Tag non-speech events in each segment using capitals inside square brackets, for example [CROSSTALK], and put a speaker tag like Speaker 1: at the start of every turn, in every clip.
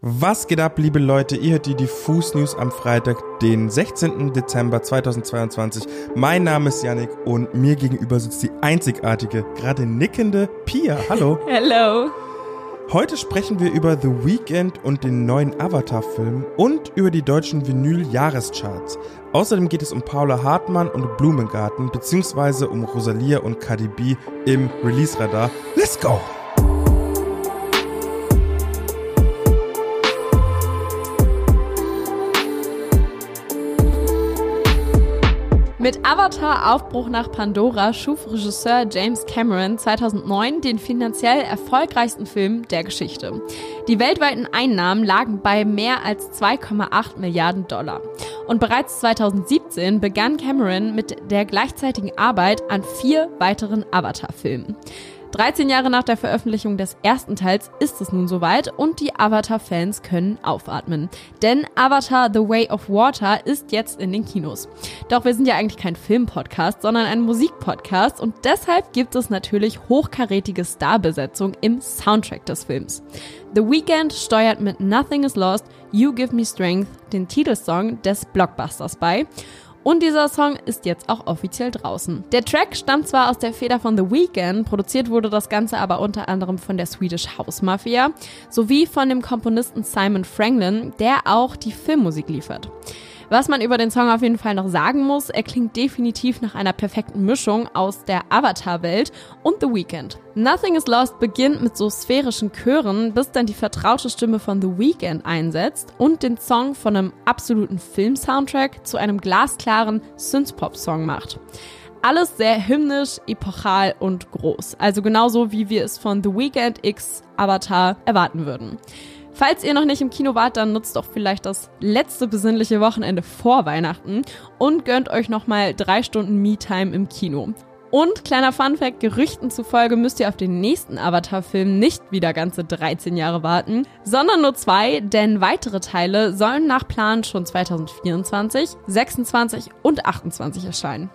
Speaker 1: Was geht ab, liebe Leute? Ihr hört die Diffus News am Freitag, den 16. Dezember 2022. Mein Name ist Yannick und mir gegenüber sitzt die einzigartige, gerade nickende Pia. Hallo. [LAUGHS]
Speaker 2: Hello.
Speaker 1: Heute sprechen wir über The Weeknd und den neuen Avatar-Film und über die deutschen Vinyl-Jahrescharts. Außerdem geht es um Paula Hartmann und Blumengarten, beziehungsweise um Rosalia und Cardi B im Release-Radar. Let's go!
Speaker 2: Mit Avatar Aufbruch nach Pandora schuf Regisseur James Cameron 2009 den finanziell erfolgreichsten Film der Geschichte. Die weltweiten Einnahmen lagen bei mehr als 2,8 Milliarden Dollar. Und bereits 2017 begann Cameron mit der gleichzeitigen Arbeit an vier weiteren Avatar-Filmen. 13 Jahre nach der Veröffentlichung des ersten Teils ist es nun soweit und die Avatar-Fans können aufatmen. Denn Avatar The Way of Water ist jetzt in den Kinos. Doch wir sind ja eigentlich kein Filmpodcast, sondern ein Musikpodcast und deshalb gibt es natürlich hochkarätige Starbesetzung im Soundtrack des Films. The Weeknd steuert mit Nothing is Lost, You Give Me Strength den Titelsong des Blockbusters bei. Und dieser Song ist jetzt auch offiziell draußen. Der Track stammt zwar aus der Feder von The Weeknd, produziert wurde das Ganze aber unter anderem von der Swedish House Mafia sowie von dem Komponisten Simon Franklin, der auch die Filmmusik liefert. Was man über den Song auf jeden Fall noch sagen muss, er klingt definitiv nach einer perfekten Mischung aus der Avatar-Welt und The Weeknd. Nothing is Lost beginnt mit so sphärischen Chören, bis dann die vertraute Stimme von The Weeknd einsetzt und den Song von einem absoluten Film-Soundtrack zu einem glasklaren Synthpop-Song macht. Alles sehr hymnisch, epochal und groß. Also genauso wie wir es von The Weeknd X Avatar erwarten würden. Falls ihr noch nicht im Kino wart, dann nutzt doch vielleicht das letzte besinnliche Wochenende vor Weihnachten und gönnt euch nochmal drei Stunden Me-Time im Kino. Und kleiner Funfact, Gerüchten zufolge müsst ihr auf den nächsten Avatar-Film nicht wieder ganze 13 Jahre warten, sondern nur zwei, denn weitere Teile sollen nach Plan schon 2024, 26 und 28 erscheinen.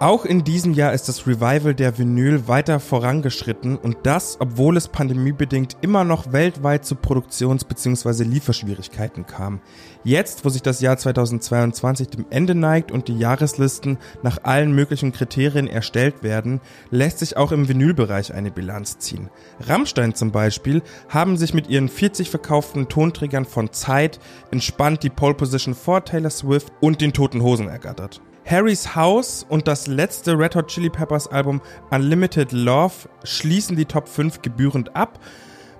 Speaker 1: Auch in diesem Jahr ist das Revival der Vinyl weiter vorangeschritten und das, obwohl es pandemiebedingt immer noch weltweit zu Produktions- bzw. Lieferschwierigkeiten kam. Jetzt, wo sich das Jahr 2022 dem Ende neigt und die Jahreslisten nach allen möglichen Kriterien erstellt werden, lässt sich auch im Vinylbereich eine Bilanz ziehen. Rammstein zum Beispiel haben sich mit ihren 40 verkauften Tonträgern von Zeit entspannt die Pole Position vor Taylor Swift und den Toten Hosen ergattert. Harry's House und das letzte Red Hot Chili Peppers Album Unlimited Love schließen die Top 5 gebührend ab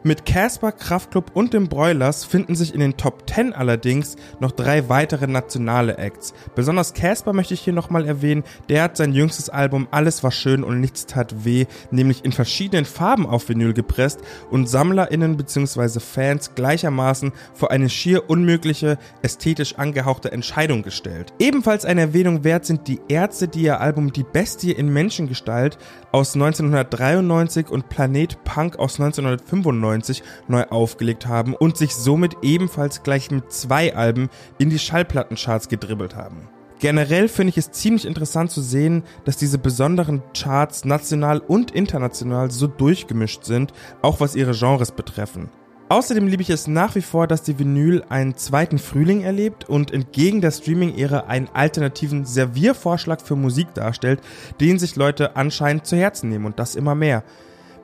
Speaker 1: mit Casper, Kraftklub und dem Broilers finden sich in den Top 10 allerdings noch drei weitere nationale Acts. Besonders Casper möchte ich hier nochmal erwähnen, der hat sein jüngstes Album Alles war schön und nichts tat weh, nämlich in verschiedenen Farben auf Vinyl gepresst und SammlerInnen bzw. Fans gleichermaßen vor eine schier unmögliche, ästhetisch angehauchte Entscheidung gestellt. Ebenfalls eine Erwähnung wert sind die Ärzte, die ihr Album Die Bestie in Menschengestalt aus 1993 und Planet Punk aus 1995 1990 neu aufgelegt haben und sich somit ebenfalls gleich mit zwei Alben in die Schallplattencharts gedribbelt haben. Generell finde ich es ziemlich interessant zu sehen, dass diese besonderen Charts national und international so durchgemischt sind, auch was ihre Genres betreffen. Außerdem liebe ich es nach wie vor, dass die Vinyl einen zweiten Frühling erlebt und entgegen der Streaming-Ära einen alternativen Serviervorschlag für Musik darstellt, den sich Leute anscheinend zu Herzen nehmen und das immer mehr.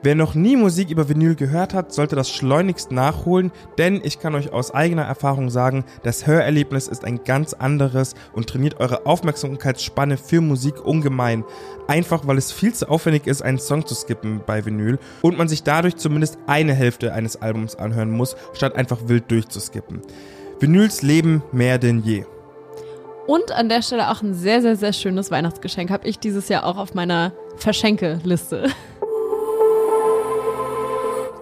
Speaker 1: Wer noch nie Musik über Vinyl gehört hat, sollte das schleunigst nachholen, denn ich kann euch aus eigener Erfahrung sagen, das Hörerlebnis ist ein ganz anderes und trainiert eure Aufmerksamkeitsspanne für Musik ungemein. Einfach weil es viel zu aufwendig ist, einen Song zu skippen bei Vinyl und man sich dadurch zumindest eine Hälfte eines Albums anhören muss, statt einfach wild durchzuskippen. Vinyls leben mehr denn je.
Speaker 2: Und an der Stelle auch ein sehr, sehr, sehr schönes Weihnachtsgeschenk habe ich dieses Jahr auch auf meiner Verschenkeliste.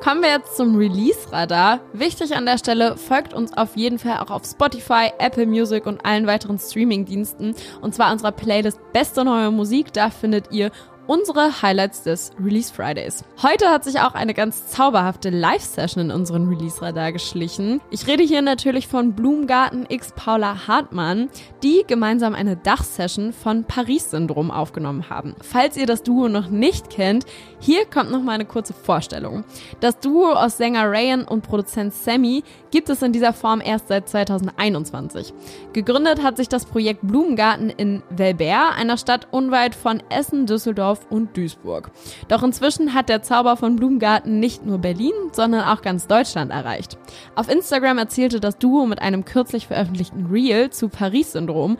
Speaker 2: Kommen wir jetzt zum Release-Radar. Wichtig an der Stelle, folgt uns auf jeden Fall auch auf Spotify, Apple Music und allen weiteren Streaming-Diensten. Und zwar unserer Playlist Beste neue Musik. Da findet ihr unsere Highlights des Release Fridays. Heute hat sich auch eine ganz zauberhafte Live-Session in unseren Release-Radar geschlichen. Ich rede hier natürlich von Blumengarten x Paula Hartmann, die gemeinsam eine Dachsession von Paris-Syndrom aufgenommen haben. Falls ihr das Duo noch nicht kennt, hier kommt noch mal eine kurze Vorstellung. Das Duo aus Sänger Rayan und Produzent Sammy gibt es in dieser Form erst seit 2021. Gegründet hat sich das Projekt Blumengarten in Velbert, einer Stadt unweit von Essen, Düsseldorf und Duisburg. Doch inzwischen hat der Zauber von Blumengarten nicht nur Berlin, sondern auch ganz Deutschland erreicht. Auf Instagram erzielte das Duo mit einem kürzlich veröffentlichten Reel zu Paris-Syndrom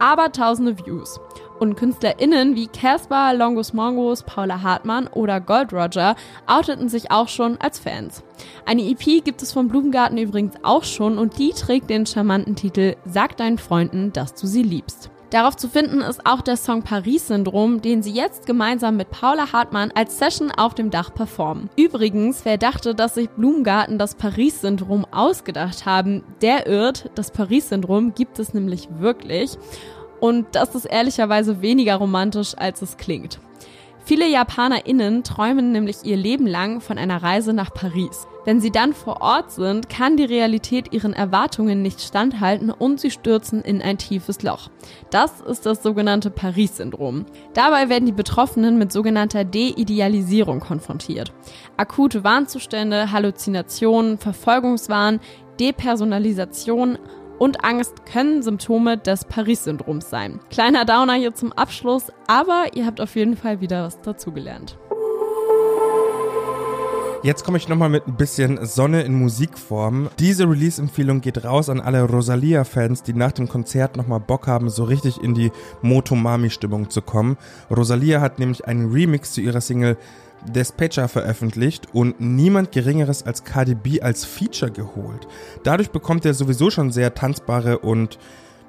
Speaker 2: aber tausende Views. Und KünstlerInnen wie Casper, Longus Mongos, Paula Hartmann oder Gold Roger outeten sich auch schon als Fans. Eine EP gibt es vom Blumengarten übrigens auch schon und die trägt den charmanten Titel Sag deinen Freunden, dass du sie liebst. Darauf zu finden ist auch der Song Paris-Syndrom, den sie jetzt gemeinsam mit Paula Hartmann als Session auf dem Dach performen. Übrigens, wer dachte, dass sich Blumengarten das Paris-Syndrom ausgedacht haben, der irrt. Das Paris-Syndrom gibt es nämlich wirklich. Und das ist ehrlicherweise weniger romantisch, als es klingt. Viele JapanerInnen träumen nämlich ihr Leben lang von einer Reise nach Paris. Wenn sie dann vor Ort sind, kann die Realität ihren Erwartungen nicht standhalten und sie stürzen in ein tiefes Loch. Das ist das sogenannte Paris-Syndrom. Dabei werden die Betroffenen mit sogenannter De-Idealisierung konfrontiert. Akute Warnzustände, Halluzinationen, Verfolgungswahn, Depersonalisation und Angst können Symptome des Paris-Syndroms sein. Kleiner Downer hier zum Abschluss, aber ihr habt auf jeden Fall wieder was dazugelernt.
Speaker 1: Jetzt komme ich nochmal mit ein bisschen Sonne in Musikform. Diese Release-Empfehlung geht raus an alle Rosalia-Fans, die nach dem Konzert nochmal Bock haben, so richtig in die Motomami-Stimmung zu kommen. Rosalia hat nämlich einen Remix zu ihrer Single Despecha veröffentlicht und niemand Geringeres als KDB als Feature geholt. Dadurch bekommt der sowieso schon sehr tanzbare und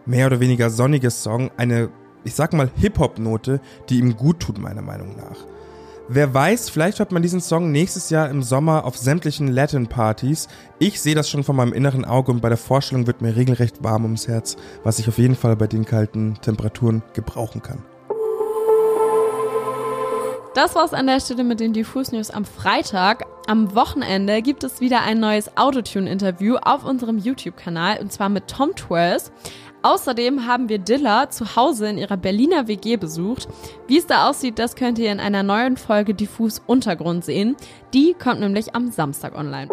Speaker 1: mehr oder weniger sonnige Song eine, ich sag mal, Hip-Hop-Note, die ihm gut tut, meiner Meinung nach. Wer weiß, vielleicht hört man diesen Song nächstes Jahr im Sommer auf sämtlichen Latin-Partys. Ich sehe das schon von meinem inneren Auge und bei der Vorstellung wird mir regelrecht warm ums Herz, was ich auf jeden Fall bei den kalten Temperaturen gebrauchen kann.
Speaker 2: Das war's an der Stelle mit den Diffus News am Freitag. Am Wochenende gibt es wieder ein neues Autotune-Interview auf unserem YouTube-Kanal und zwar mit Tom Twers. Außerdem haben wir Dilla zu Hause in ihrer Berliner WG besucht. Wie es da aussieht, das könnt ihr in einer neuen Folge Diffus Untergrund sehen. Die kommt nämlich am Samstag online.